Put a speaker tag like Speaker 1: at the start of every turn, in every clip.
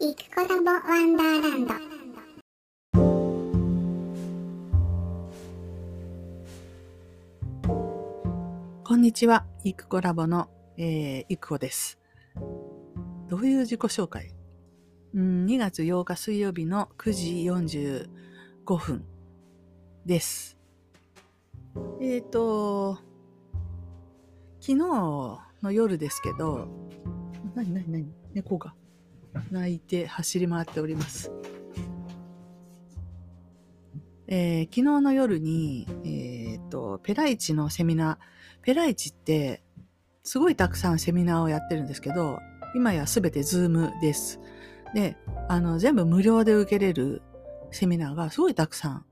Speaker 1: イクコラボワンダーランド
Speaker 2: こんにちは、イクコラボの、えー、イクコです。どういう自己紹介？うん ?2 月8日水曜日の9時45分です。えっ、ー、と、昨日の夜ですけど、なになになに？猫が泣いて走り回っております。えー昨日の夜に、えっ、と、ペライチのセミナー、ペライチって、すごいたくさんセミナーをやってるんですけど、今やすべて Zoom です。で、あの、全部無料で受けれるセミナーがすごいたくさん。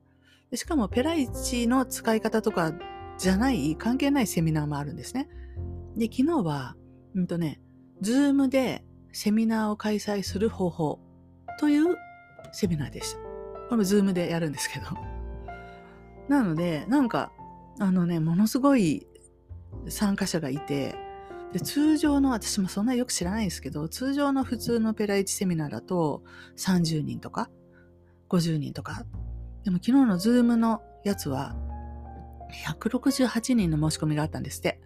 Speaker 2: でしかも、ペライチの使い方とかじゃない、関係ないセミナーもあるんですね。で、昨日は、うんとね、 Zoom でセミナーを開催する方法というセミナーでした。これも Zoom でやるんですけど。なので、なんか、あのね、ものすごい参加者がいて、で通常の、私もそんなよく知らないんですけど、通常の普通のペライチセミナーだと30人とか50人とか。でも昨日の Zoom のやつは168人の申し込みがあったんですって。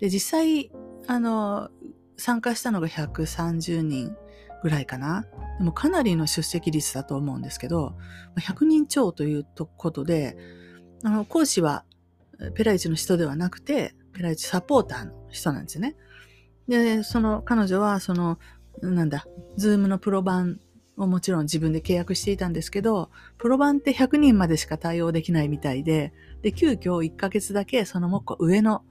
Speaker 2: で、実際、あの、参加したのが130人ぐらいかな。でもかなりの出席率だと思うんですけど、100人超ということで、あの、講師はペライチの人ではなくて、ペライチサポーターの人なんですよね。で、その彼女は、その、なんだ、 Zoom のプロ版をもちろん自分で契約していたんですけど、プロ版って100人までしか対応できないみたいで、で、急遽1ヶ月だけそのもっこ上の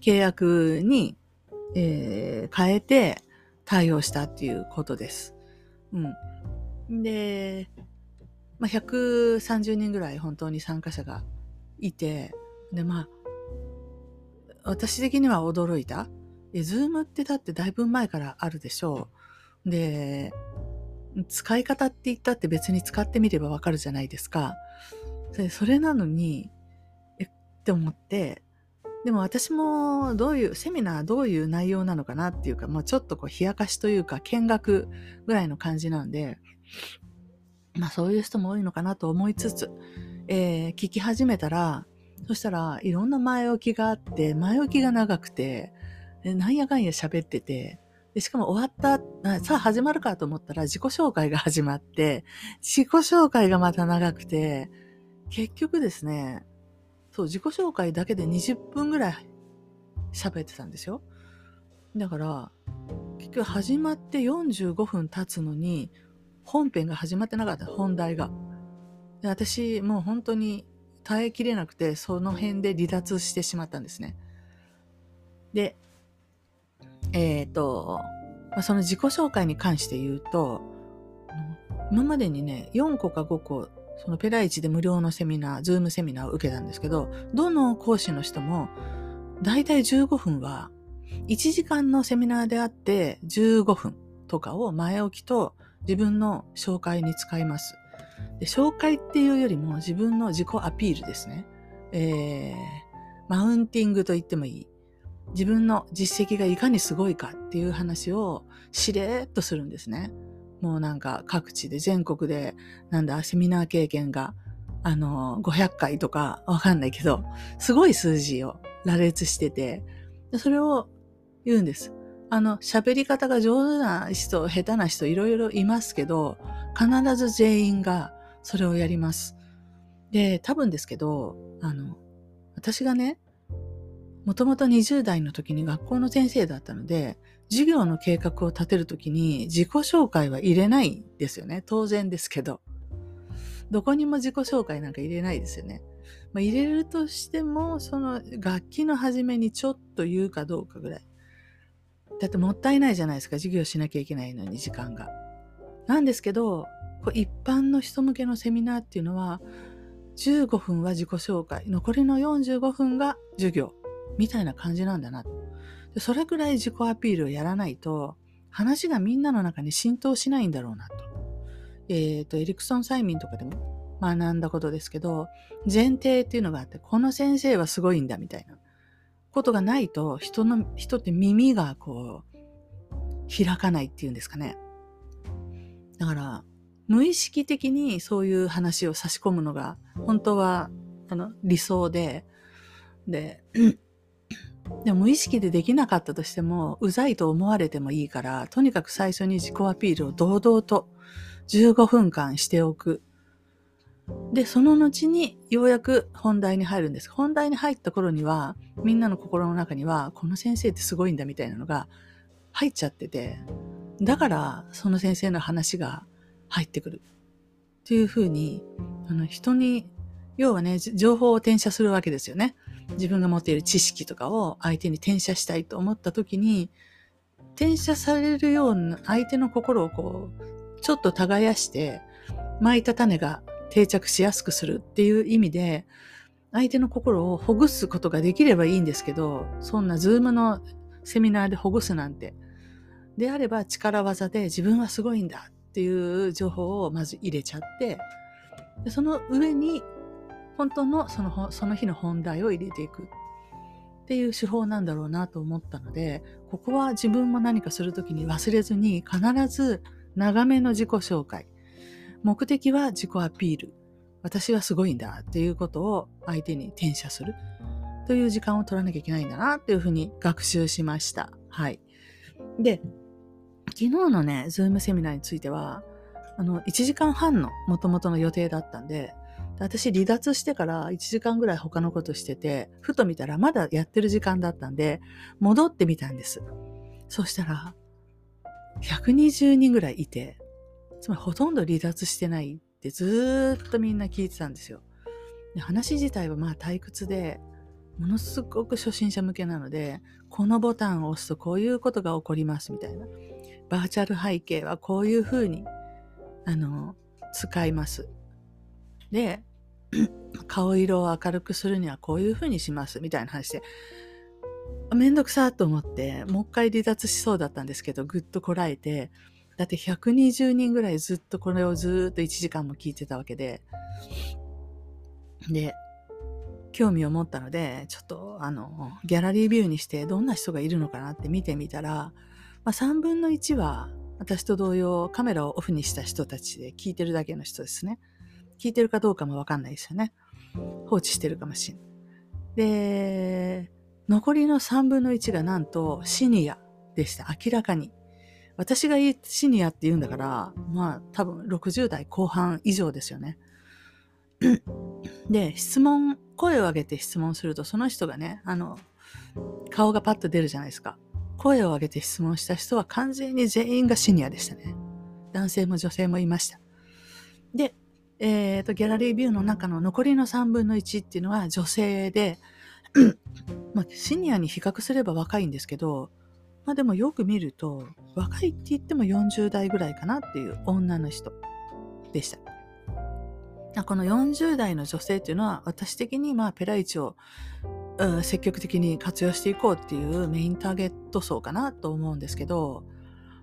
Speaker 2: 契約に、えー変えて対応したっていうことです。うん。で、まあ、130人ぐらい本当に参加者がいて、で、まあ、私的には驚いた。え、ズームってだってだいぶ前からあるでしょう。で、使い方って言ったって別に使ってみればわかるじゃないですか。それなのに、えって思って、でも私もどういう、セミナーどういう内容なのかなっていうか、まあちょっとこう冷やかしというか見学ぐらいの感じなんで、まあそういう人も多いのかなと思いつつ、えー聞き始めたら、そしたらいろんな前置きがあって、前置きが長くて、なんやかんや喋ってて、でしかも終わった、さあ始まるかと思ったら自己紹介が始まって、自己紹介がまた長くて、結局ですね、そう、自己紹介だけで20分ぐらい喋ってたんですよ。だから、結局始まって45分経つのに、本編が始まってなかった、本題が。で私、もう本当に耐えきれなくて、その辺で離脱してしまったんですね。で、えっ、と、まその自己紹介に関して言うと、今までにね、4個か5個、そのペライチで無料のセミナー、ズームセミナーを受けたんですけど、どの講師の人も、だいたい15分は、1時間のセミナーであって15分とかを前置きと自分の紹介に使います。で紹介っていうよりも自分の自己アピールですね。えー、マウンティングと言ってもいい。自分の実績がいかにすごいかっていう話をしれーっとするんですね。もうなんか各地で全国でなんだセミナー経験があの500回とかわかんないけどすごい数字を羅列しててそれを言うんです。あの喋り方が上手な人下手な人いろいろいますけど必ず全員がそれをやります。で多分ですけどあの私がねもともと20代の時に学校の先生だったので、授業の計画を立てる時に自己紹介は入れないですよね。当然ですけど。どこにも自己紹介なんか入れないですよね。まあ、入れるとしても、その楽器の初めにちょっと言うかどうかぐらい。だってもったいないじゃないですか。授業しなきゃいけないのに時間が。なんですけど、こう一般の人向けのセミナーっていうのは、15分は自己紹介、残りの45分が授業。みたいな感じなんだな。でそれぐらい自己アピールをやらないと、話がみんなの中に浸透しないんだろうなと。えっ、と、エリクソン催眠とかでも学んだことですけど、前提っていうのがあって、この先生はすごいんだみたいなことがないと、人の、人って耳がこう、開かないっていうんですかね。だから、無意識的にそういう話を差し込むのが、本当は、あの、理想で、で、でも無意識でできなかったとしても、うざいと思われてもいいから、とにかく最初に自己アピールを堂々と15分間しておく。で、その後にようやく本題に入るんです。本題に入った頃には、みんなの心の中には、この先生ってすごいんだみたいなのが入っちゃってて、だからその先生の話が入ってくる。っていうふうに、あの人に、要はね、情報を転写するわけですよね。自分が持っている知識とかを相手に転写したいと思った時に、転写されるような相手の心をこう、ちょっと耕して、巻いた種が定着しやすくするっていう意味で、相手の心をほぐすことができればいいんですけど、そんなズームのセミナーでほぐすなんて、であれば力技で自分はすごいんだっていう情報をまず入れちゃって、でその上に本当のそのその日の本題を入れていくっていう手法なんだろうなと思ったので、ここは自分も何かするときに忘れずに必ず長めの自己紹介。目的は自己アピール。私はすごいんだっていうことを相手に転写するという時間を取らなきゃいけないんだなっていうふうに学習しました。はい。で、昨日のね、ズームセミナーについては、あの、1時間半の元々の予定だったん、で私離脱してから1時間ぐらい他のことしてて、ふと見たらまだやってる時間だったんで、戻ってみたんです。そしたら、120人ぐらいいて、つまりほとんど離脱してないってずっとみんな聞いてたんですよ。で話自体はまあ退屈で、ものすごく初心者向けなので、このボタンを押すとこういうことが起こりますみたいな。バーチャル背景はこういうふうに、あの、使います。で、顔色を明るくするにはこういうふうにしますみたいな話で、めんどくさと思って、もう一回離脱しそうだったんですけど、ぐっとこらえて、だって120人ぐらいずっとこれをずっと1時間も聞いてたわけで、で、興味を持ったので、ちょっとあの、ギャラリービューにしてどんな人がいるのかなって見てみたら、まあ、3分の1は私と同様カメラをオフにした人たちで聞いてるだけの人ですね。聞いてるかどうかもわかんないですよね。放置してるかもしれない。で、残りの3分の1がなんとシニアでした。明らかに。私が言うシニアって言うんだから、まあ多分60代後半以上ですよね。で、質問、声を上げて質問すると、その人がね、あの、顔がパッと出るじゃないですか。声を上げて質問した人は完全に全員がシニアでしたね。男性も女性もいました。で、えっ、と、ギャラリービューの中の残りの3分の1っていうのは女性で、まあ、シニアに比較すれば若いんですけど、まあでもよく見ると、若いって言っても40代ぐらいかなっていう女の人でした。この40代の女性っていうのは私的にまあペライチを積極的に活用していこうっていうメインターゲット層かなと思うんですけど、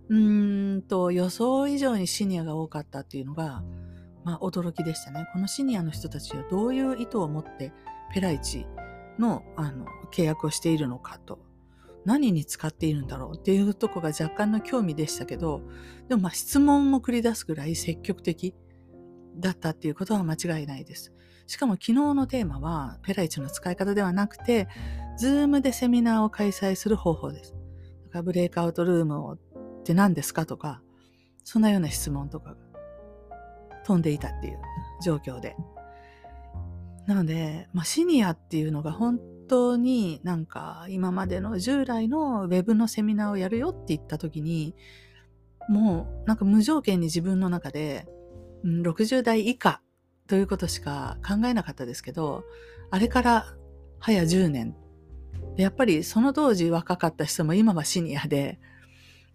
Speaker 2: うーんと予想以上にシニアが多かったっていうのが、まあ驚きでしたね。このシニアの人たちはどういう意図を持ってペライチのあの契約をしているのかと。何に使っているんだろうっていうとこが若干の興味でしたけど、でもまあ質問を繰り出すぐらい積極的だったっていうことは間違いないです。しかも昨日のテーマはペライチの使い方ではなくて、 Zoom でセミナーを開催する方法です。だからブレイクアウトルームをって何ですかとか、そんなような質問とかが飛んでいたっていう状況で。なので、まあ、シニアっていうのが本当になんか今までの従来のウェブのセミナーをやるよって言った時に、もうなんか無条件に自分の中で、うん60代以下ということしか考えなかったですけど、あれから早10年。やっぱりその当時若かった人も今はシニアで、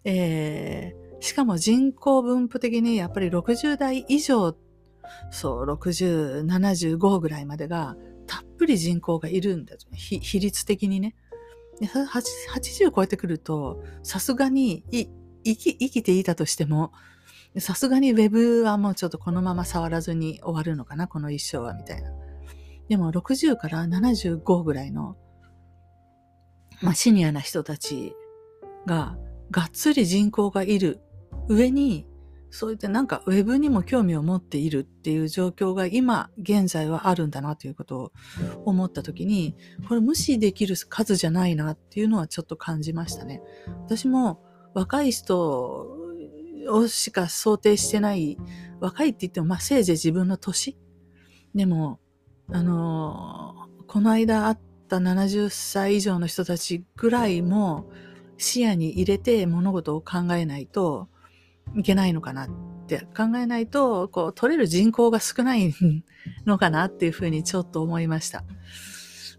Speaker 2: えーしかも人口分布的にやっぱり60代以上、そう、60、75ぐらいまでがたっぷり人口がいるんだ。ひ比率的にね。で80超えてくると、さすがにい生き生きていたとしても、さすがにウェブはもうちょっとこのまま触らずに終わるのかな、この一生は、みたいな。でも60から75ぐらいの、まあシニアな人たちが、がっつり人口がいる上に、そういったなんかウェブにも興味を持っているっていう状況が今現在はあるんだなということを思った時に、これ無視できる数じゃないなっていうのはちょっと感じましたね。私も若い人をしか想定してない、若いって言ってもまあせいぜい自分の年でも、あの、この間会った70歳以上の人たちぐらいも視野に入れて物事を考えないと、いけないのかなって考えないと、こう、取れる人口が少ないのかなっていうふうにちょっと思いました。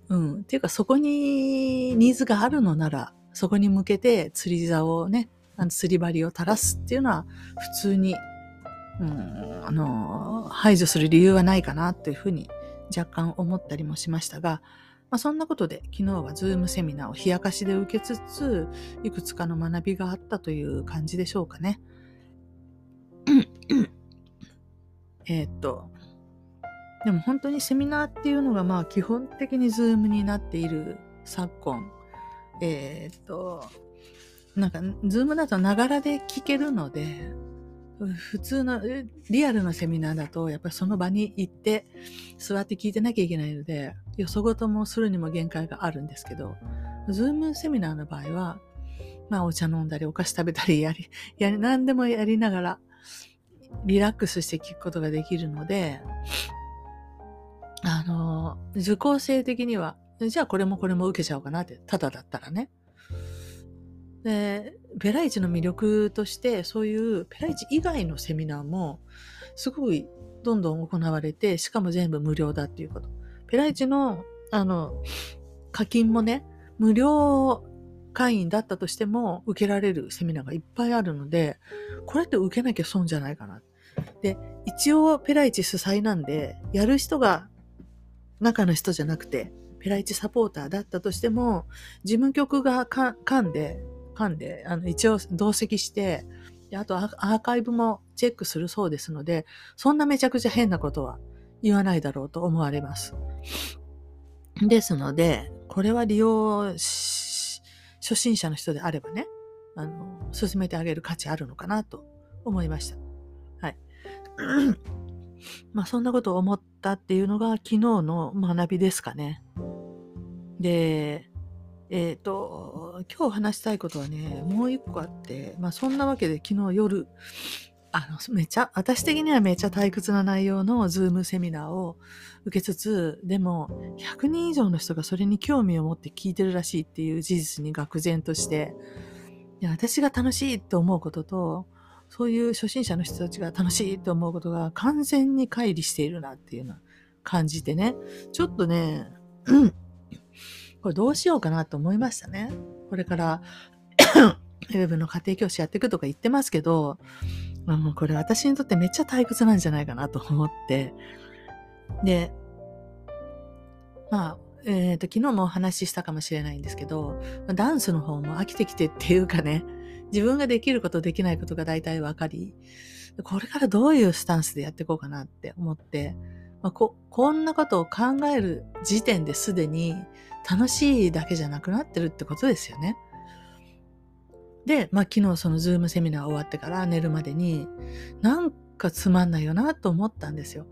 Speaker 2: うん。っていうか、そこにニーズがあるのなら、そこに向けて釣り竿をね、あの釣り針を垂らすっていうのは、普通に、うん、あの、排除する理由はないかなっていうふうに若干思ったりもしましたが、まあ、そんなことで昨日はズームセミナーを冷やかしで受けつつ、いくつかの学びがあったという感じでしょうかね。えっと、でも本当にセミナーっていうのがまあ基本的に Zoom になっている昨今、えー、っと、なんか、 Zoom だとながらで聞けるので、普通のリアルなセミナーだと、やっぱりその場に行って座って聞いてなきゃいけないので、よそごともするにも限界があるんですけど、 Zoom セミナーの場合は、まあお茶飲んだりお菓子食べたりやり、やり、何でもやりながら、リラックスして聞くことができるので、あの、受講生的には、じゃあこれもこれも受けちゃおうかなって、ただだったらね。で、ペライチの魅力として、そういうペライチ以外のセミナーも、すごいどんどん行われて、しかも全部無料だっていうこと。ペライチの、あの、課金もね、無料会員だったとしても受けられるセミナーがいっぱいあるので、これって受けなきゃ損じゃないかな。で、一応ペライチ主催なんで、やる人が中の人じゃなくて、ペライチサポーターだったとしても、事務局が噛んで、噛んで、あの、一応同席して、であとアーカイブもチェックするそうですので、そんなめちゃくちゃ変なことは言わないだろうと思われます。ですので、これは利用初心者の人であればね、あの、進めてあげる価値あるのかなと思いました。まあそんなことを思ったっていうのが昨日の学びですかね。で、えっ、ー、と、今日話したいことはね、もう一個あって、まあそんなわけで昨日夜、あの、めちゃ、私的にはめちゃ退屈な内容のズームセミナーを受けつつ、でも、100人以上の人がそれに興味を持って聞いてるらしいっていう事実に愕然として、いや私が楽しいと思うことと、そういう初心者の人たちが楽しいと思うことが完全に乖離しているなっていうのを感じてね、ちょっとね、これどうしようかなと思いましたね。これからウェブの家庭教師やっていくとか言ってますけど、まあ、もうこれ私にとってめっちゃ退屈なんじゃないかなと思って。で、まあ、えっ、ー、と、昨日もお話ししたかもしれないんですけど、ダンスの方も飽きてきてっていうかね、自分ができることできないことが大体わかり、これからどういうスタンスでやっていこうかなって思って、まあ、ここんなことを考える時点ですでに楽しいだけじゃなくなってるってことですよね。で、まあ昨日そのズームセミナー終わってから寝るまでに、なんかつまんないよなと思ったんですよ。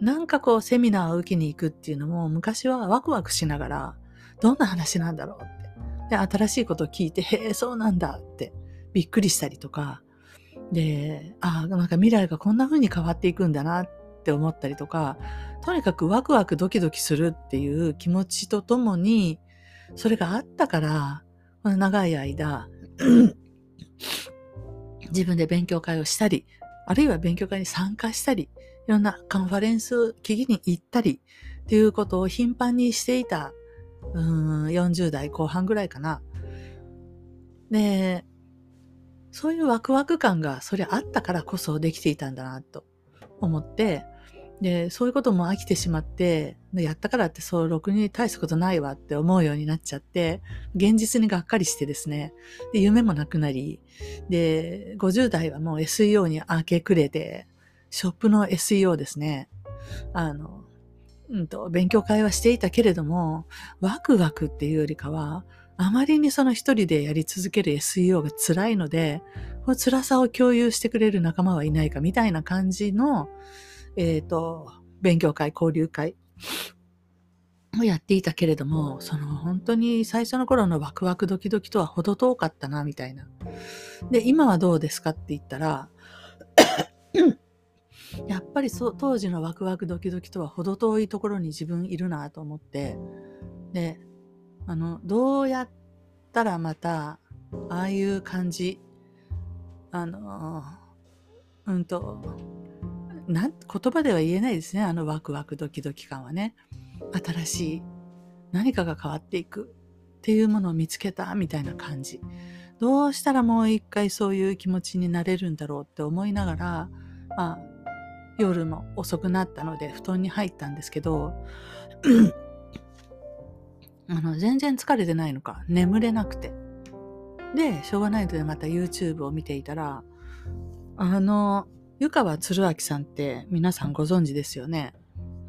Speaker 2: なんかこうセミナーを受けに行くっていうのも昔はワクワクしながら、どんな話なんだろうって。で、新しいことを聞いて、へえ、そうなんだってびっくりしたりとか、で、ああ、なんか未来がこんな風に変わっていくんだなって思ったりとか、とにかくワクワクドキドキするっていう気持ちとともに、それがあったから、この長い間、自分で勉強会をしたり、あるいは勉強会に参加したり、いろんなカンファレンス聞きに行ったり、っていうことを頻繁にしていた、うん、40代後半ぐらいかな。で、そういうワクワク感がそりゃあったからこそできていたんだなと思って、で、そういうことも飽きてしまって、やったからってそう、ろくに大したことないわって思うようになっちゃって、現実にがっかりしてですね、で夢もなくなり、で、50代はもう SEO に明け暮れて、ショップの SEO ですね、あの、うんと、勉強会はしていたけれども、ワクワクっていうよりかは、あまりにその一人でやり続ける SEO が辛いので、この辛さを共有してくれる仲間はいないかみたいな感じの、えっ、と、勉強会、交流会をやっていたけれども、その本当に最初の頃のワクワクドキドキとは程遠かったな、みたいな。で、今はどうですかって言ったら、やっぱりそ当時のワクワクドキドキとは程遠いところに自分いるなと思って、で、あの、どうやったらまた、ああいう感じ、あの、うんと、な、言葉では言えないですね、あのワクワクドキドキ感はね。新しい何かが変わっていくっていうものを見つけたみたいな感じ。どうしたらもう一回そういう気持ちになれるんだろうって思いながら、まあ、夜も遅くなったので布団に入ったんですけど、あの、全然疲れてないのか、眠れなくて。で、しょうがないのでまた YouTube を見ていたら、あの、湯川鶴明さんって皆さんご存知ですよね。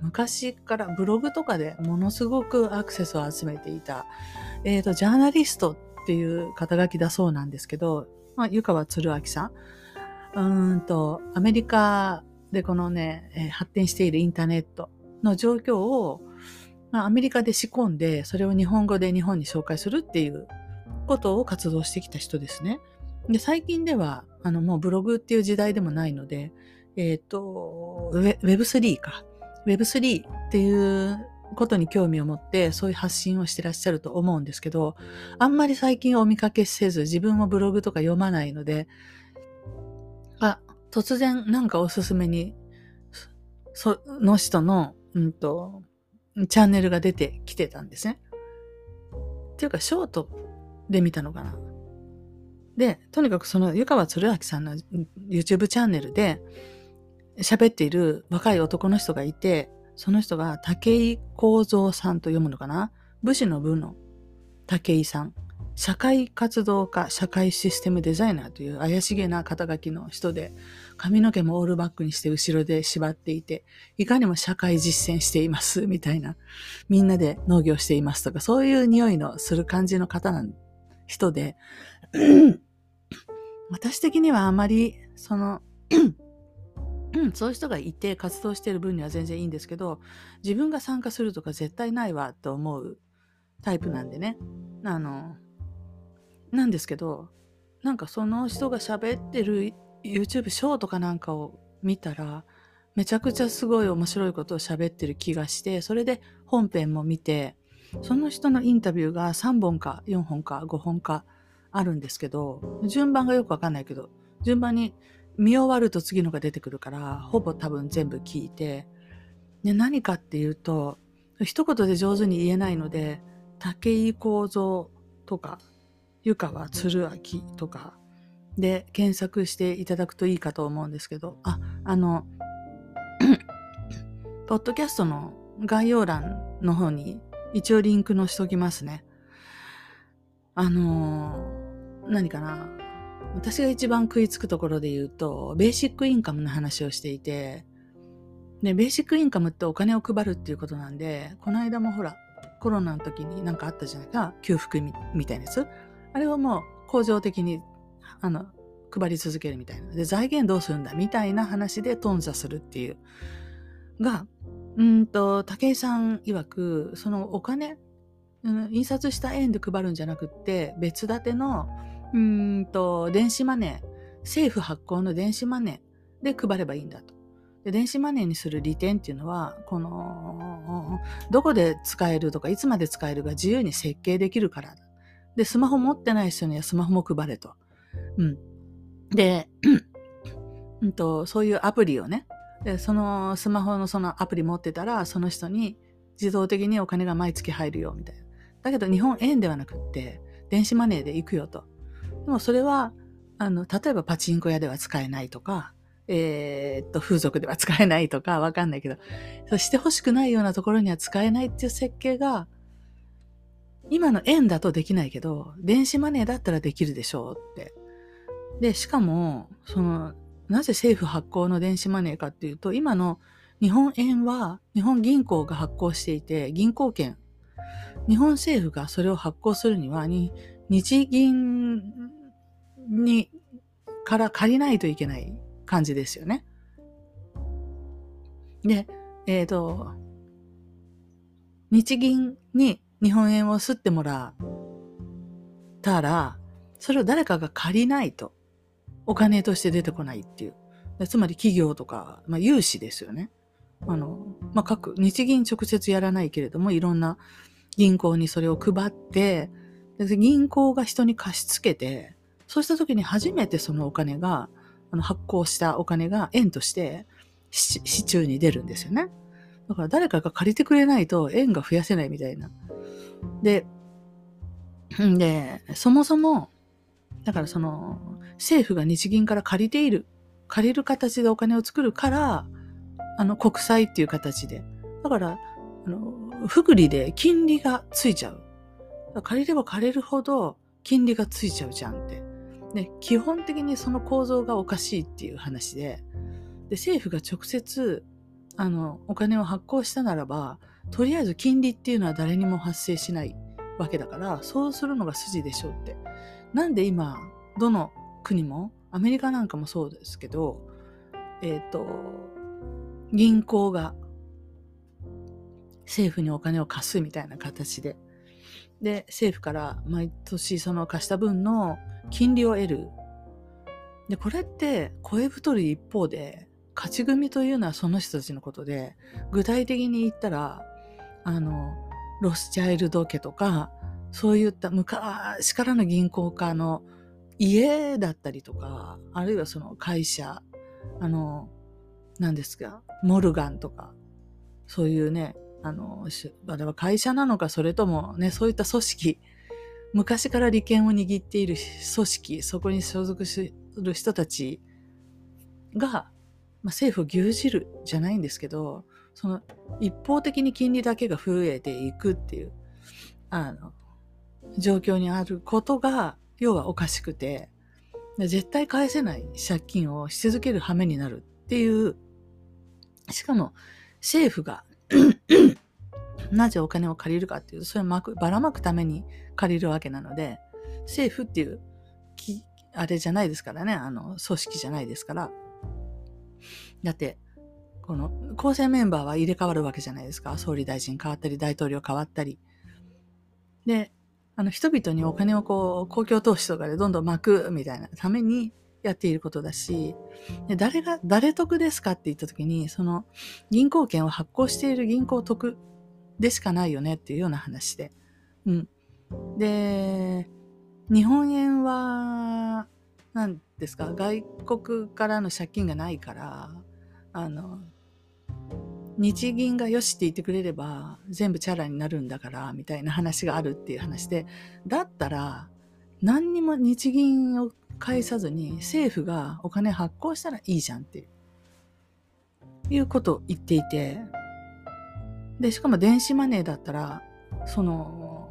Speaker 2: 昔からブログとかでものすごくアクセスを集めていた、えっ、ー、と、ジャーナリストっていう肩書きだそうなんですけど、まあ、湯川鶴明さん。うんと、アメリカでこのね、発展しているインターネットの状況を、まあ、アメリカで仕込んで、それを日本語で日本に紹介するっていうことを活動してきた人ですね。で、最近では、あの、もうブログっていう時代でもないので、えっ、ー、と、Web3 か。Web3 っていうことに興味を持ってそういう発信をしてらっしゃると思うんですけど、あんまり最近お見かけせず自分もブログとか読まないので、突然なんかおすすめに、その人の、うんと、チャンネルが出てきてたんですね。っていうか、ショートで見たのかな。で、とにかくその湯川鶴明さんの YouTube チャンネルで、喋っている若い男の人がいて、その人が武井幸三さんと読むのかな武士の部の武井さん。社会活動家、社会システムデザイナーという怪しげな肩書きの人で、髪の毛もオールバックにして後ろで縛っていて、いかにも社会実践しています、みたいな。みんなで農業していますとか、そういう匂いのする感じの方な人で、私的にはあまり、その、そういう人がいて活動してる分には全然いいんですけど、自分が参加するとか絶対ないわと思うタイプなんでね。あの、なんですけど、なんかその人が喋ってる YouTube ショーとかなんかを見たら、めちゃくちゃすごい面白いことを喋ってる気がして、それで本編も見て、その人のインタビューが3本か4本か5本かあるんですけど、順番がよくわかんないけど、順番に見終わると次のが出てくるから、ほぼ多分全部聞いて、で何かっていうと、一言で上手に言えないので、武井幸三とか、湯川鶴明とかで検索していただくといいかと思うんですけど、あ、あの、ポッドキャストの概要欄の方に一応リンクのしときますね。あの何かな。私が一番食いつくところで言うと、ベーシックインカムの話をしていて、で、ベーシックインカムってお金を配るっていうことなんで、この間もほら、コロナの時になんかあったじゃないか、給付みたいなやつ。あれをもう恒常的に、あの、配り続けるみたいな。で、財源どうするんだみたいな話で頓挫するっていう。が、うんと、武井さん曰く、そのお金、うん、印刷した円で配るんじゃなくって、別立てのうんと、電子マネー、政府発行の電子マネーで配ればいいんだと。で電子マネーにする利点っていうのは、この、どこで使えるとか、いつまで使えるか自由に設計できるからで、スマホ持ってない人にはスマホも配れと。うん。で、うんと、そういうアプリをね、で、そのスマホのそのアプリ持ってたら、その人に自動的にお金が毎月入るよ、みたいな。だけど日本円ではなくって、電子マネーで行くよと。でもそれは、あの、例えばパチンコ屋では使えないとか、えー、っと、風俗では使えないとか、わかんないけど、そしてほしくないようなところには使えないっていう設計が、今の円だとできないけど、電子マネーだったらできるでしょうって。で、しかも、その、なぜ政府発行の電子マネーかっていうと、今の日本円は日本銀行が発行していて、銀行券日本政府がそれを発行するには、に日銀に、から借りないといけない感じですよね。で、えっ、と、日銀に日本円を吸ってもらったら、それを誰かが借りないとお金として出てこないっていう。つまり企業とか、まあ、融資ですよね。あの、まあ、各、日銀直接やらないけれども、いろんな銀行にそれを配って、銀行が人に貸し付けて、そうした時に初めてそのお金が、あの発行したお金が円として市中に出るんですよね。だから誰かが借りてくれないと円が増やせないみたいな。で、で、そもそも、だからその、政府が日銀から借りている、借りる形でお金を作るから、あの、国債っていう形で。だから、あの、福利で金利がついちゃう。借りれば借りるほど金利がついちゃうじゃんって。で、基本的にその構造がおかしいっていう話で、で、政府が直接、あの、お金を発行したならば、とりあえず金利っていうのは誰にも発生しないわけだから、そうするのが筋でしょうって。なんで今、どの国も、アメリカなんかもそうですけど、えっ、ー、と、銀行が政府にお金を貸すみたいな形で、で、政府から毎年その貸した分の金利を得る。で、これって声太る一方で、勝ち組というのはその人たちのことで、具体的に言ったら、あの、ロスチャイルド家とか、そういった昔からの銀行家の家だったりとか、あるいはその会社、あの、何ですか、モルガンとか、そういうね、あの、あれは会社なのか、それともね、そういった組織、昔から利権を握っている組織、そこに所属する人たちが、まあ、政府を牛耳るじゃないんですけど、その一方的に金利だけが増えていくっていう、あの、状況にあることが、要はおかしくて、絶対返せない借金をし続ける羽目になるっていうしかも政府が なぜお金を借りるかっていうと、それをまくばらまくために借りるわけなので、政府っていう、きあれじゃないですからね、あの、組織じゃないですから。だって、この構成メンバーは入れ替わるわけじゃないですか。総理大臣変わったり、大統領変わったり。で、あの、人々にお金をこう、公共投資とかでどんどん巻くみたいなために、やっていることだし、で誰が、誰得ですかって言った時に、その銀行券を発行している銀行得でしかないよねっていうような話で。うん。で、日本円は、何ですか、外国からの借金がないから、あの、日銀がよしって言ってくれれば全部チャラになるんだからみたいな話があるっていう話でだったら何にも日銀を返さずに政府がお金発行したらいいじゃんっていうことを言っていて、で、しかも電子マネーだったら、その、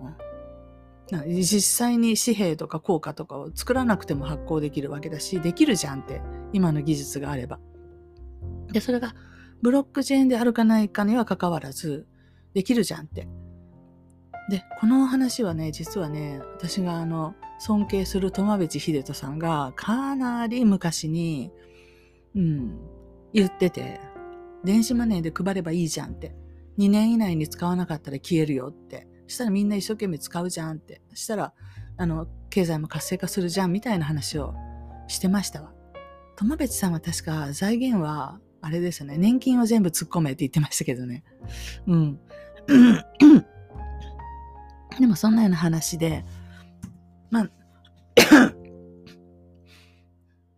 Speaker 2: 実際に紙幣とか硬貨とかを作らなくても発行できるわけだし、できるじゃんって、今の技術があれば。で、それがブロックチェーンであるかないかには関わらず、できるじゃんってで、この話はね、実はね、私があの、尊敬する友淵秀人さんがかなり昔に、うん、言ってて、電子マネーで配ればいいじゃんって。2年以内に使わなかったら消えるよって。したらみんな一生懸命使うじゃんって。したら、あの、経済も活性化するじゃんみたいな話をしてましたわ。友淵さんは確か財源は、あれですよね。年金を全部突っ込めって言ってましたけどね。うん。でもそんなような話で、まあ、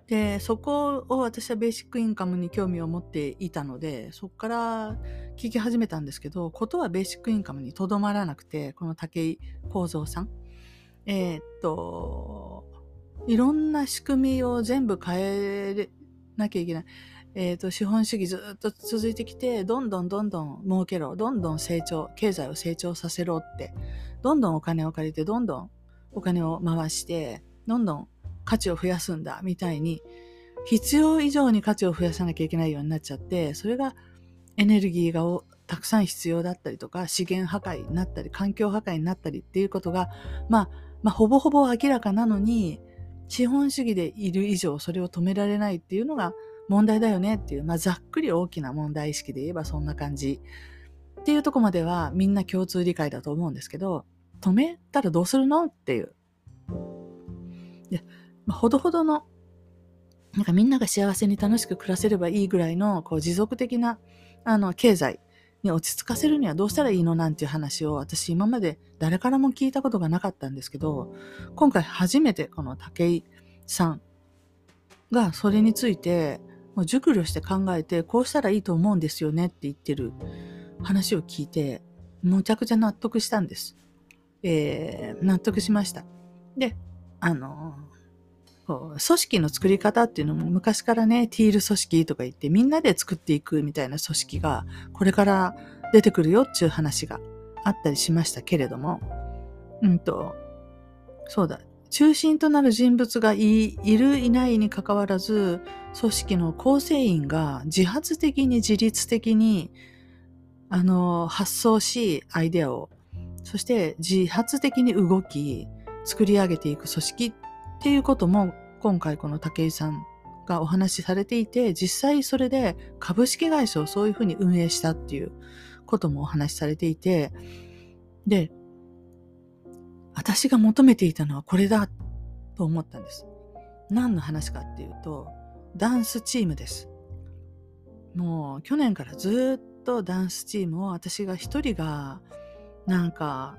Speaker 2: で、そこを私はベーシックインカムに興味を持っていたので、そこから聞き始めたんですけど、ことはベーシックインカムにとどまらなくて、この武井幸三さん。えー、っと、いろんな仕組みを全部変えなきゃいけない。えっ、ー、と、資本主義ずっと続いてきて、どんどんどんどん儲けろ、どんどん成長、経済を成長させろって、どんどんお金を借りて、どんどんお金を回して、どんどん価値を増やすんだ、みたいに、必要以上に価値を増やさなきゃいけないようになっちゃって、それがエネルギーがたくさん必要だったりとか、資源破壊になったり、環境破壊になったりっていうことが、まあ、まあ、ほぼほぼ明らかなのに、資本主義でいる以上それを止められないっていうのが問題だよねっていう、まあ、ざっくり大きな問題意識で言えばそんな感じっていうとこまではみんな共通理解だと思うんですけど、止めたらどうするのっていう。で、まあ、ほどほどの、なんかみんなが幸せに楽しく暮らせればいいぐらいのこう持続的なあの経済に落ち着かせるにはどうしたらいいのなんていう話を私今まで誰からも聞いたことがなかったんですけど、今回初めてこの武井さんがそれについてもう熟慮して考えてこうしたらいいと思うんですよねって言ってる話を聞いて、むちゃくちゃ納得したんです。えー、納得しました。で、あの、組織の作り方っていうのも昔からね、ティール組織とか言ってみんなで作っていくみたいな組織がこれから出てくるよっていう話があったりしましたけれども、うんと、そうだ、中心となる人物がいるいないにかかわらず、組織の構成員が自発的に自律的にあの、発想し、アイデアを、そして自発的に動き、作り上げていく組織っていうことも、今回この武井さんがお話しされていて、実際それで株式会社をそういうふうに運営したっていうこともお話しされていて、で、私が求めていたのはこれだと思ったんです。何の話かっていうと、ダンスチームです。もう去年からずっとダンスチームを私が一人がなんか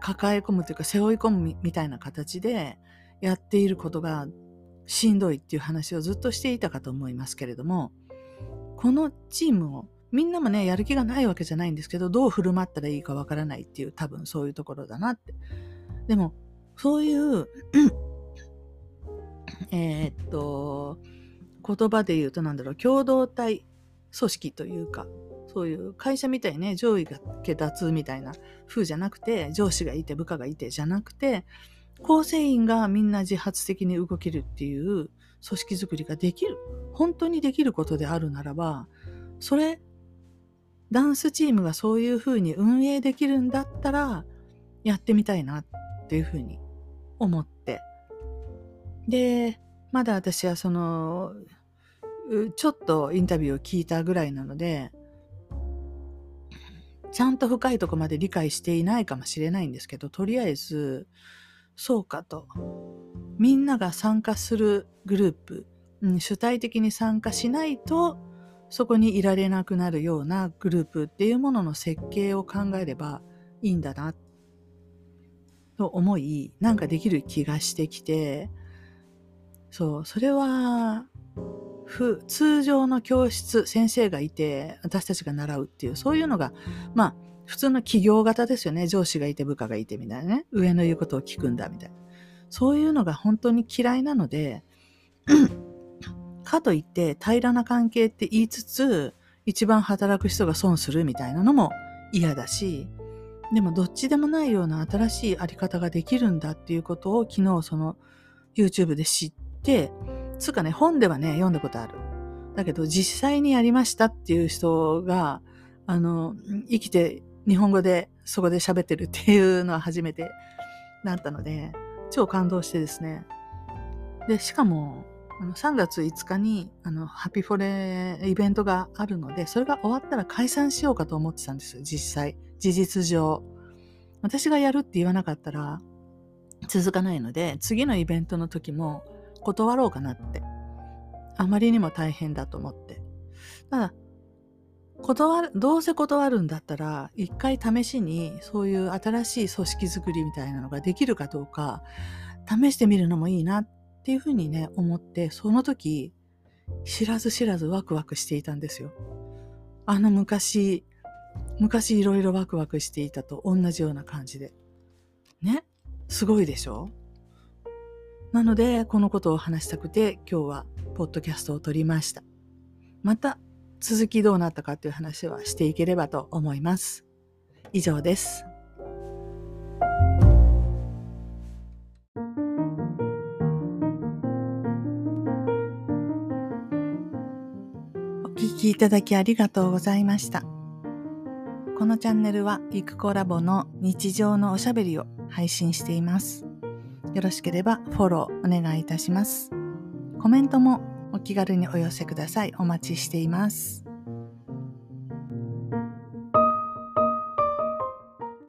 Speaker 2: 抱え込むというか背負い込むみたいな形でやっていることがしんどいっていう話をずっとしていたかと思いますけれどもこのチームをみんなもねやる気がないわけじゃないんですけどどう振る舞ったらいいかわからないっていう多分そういうところだなってでもそういうえっと言葉で言うとなんだろう共同体組織というか、そういう会社みたいね、上位が下脱みたいな風じゃなくて、上司がいて部下がいてじゃなくて、構成員がみんな自発的に動けるっていう組織づくりができる。本当にできることであるならば、それ、ダンスチームがそういう風に運営できるんだったら、やってみたいなっていう風に思って。で、まだ私はその、ちょっとインタビューを聞いたぐらいなので、ちゃんと深いとこまで理解していないかもしれないんですけど、とりあえず、そうかと。みんなが参加するグループ、うん、主体的に参加しないと、そこにいられなくなるようなグループっていうものの設計を考えればいいんだな、と思い、なんかできる気がしてきて、そう、それは、通常の教室、先生がいて、私たちが習うっていう、そういうのが、まあ、普通の企業型ですよね。上司がいて部下がいてみたいなね。上の言うことを聞くんだみたいな。そういうのが本当に嫌いなので、かといって平らな関係って言いつつ、一番働く人が損するみたいなのも嫌だし、でもどっちでもないような新しいあり方ができるんだっていうことを昨日その YouTube で知って、つかね、本ではね、読んだことある。だけど、実際にやりましたっていう人が、あの、生きて日本語でそこで喋ってるっていうのは初めてだったので、超感動してですね。で、しかも、あの3月5日にあのハピフォレイベントがあるので、それが終わったら解散しようかと思ってたんですよ、実際。事実上。私がやるって言わなかったら続かないので、次のイベントの時も断ろうかなって。あまりにも大変だと思って。ただ、断る、どうせ断るんだったら、一回試しにそういう新しい組織づくりみたいなのができるかどうか、試してみるのもいいなっていうふうにね、思って、その時、知らず知らずワクワクしていたんですよ。あの昔、昔いろいろワクワクしていたと同じような感じで。ね？すごいでしょ？なので、このことを話したくて、今日はポッドキャストを撮りました。また、続きどうなったかという話はしていければと思います。以上です。お聞きいただきありがとうございました。このチャンネルはイクコラボの日常のおしゃべりを配信しています。よろしければフォローお願いいたします。コメントもお気軽にお寄せください。お待ちしています。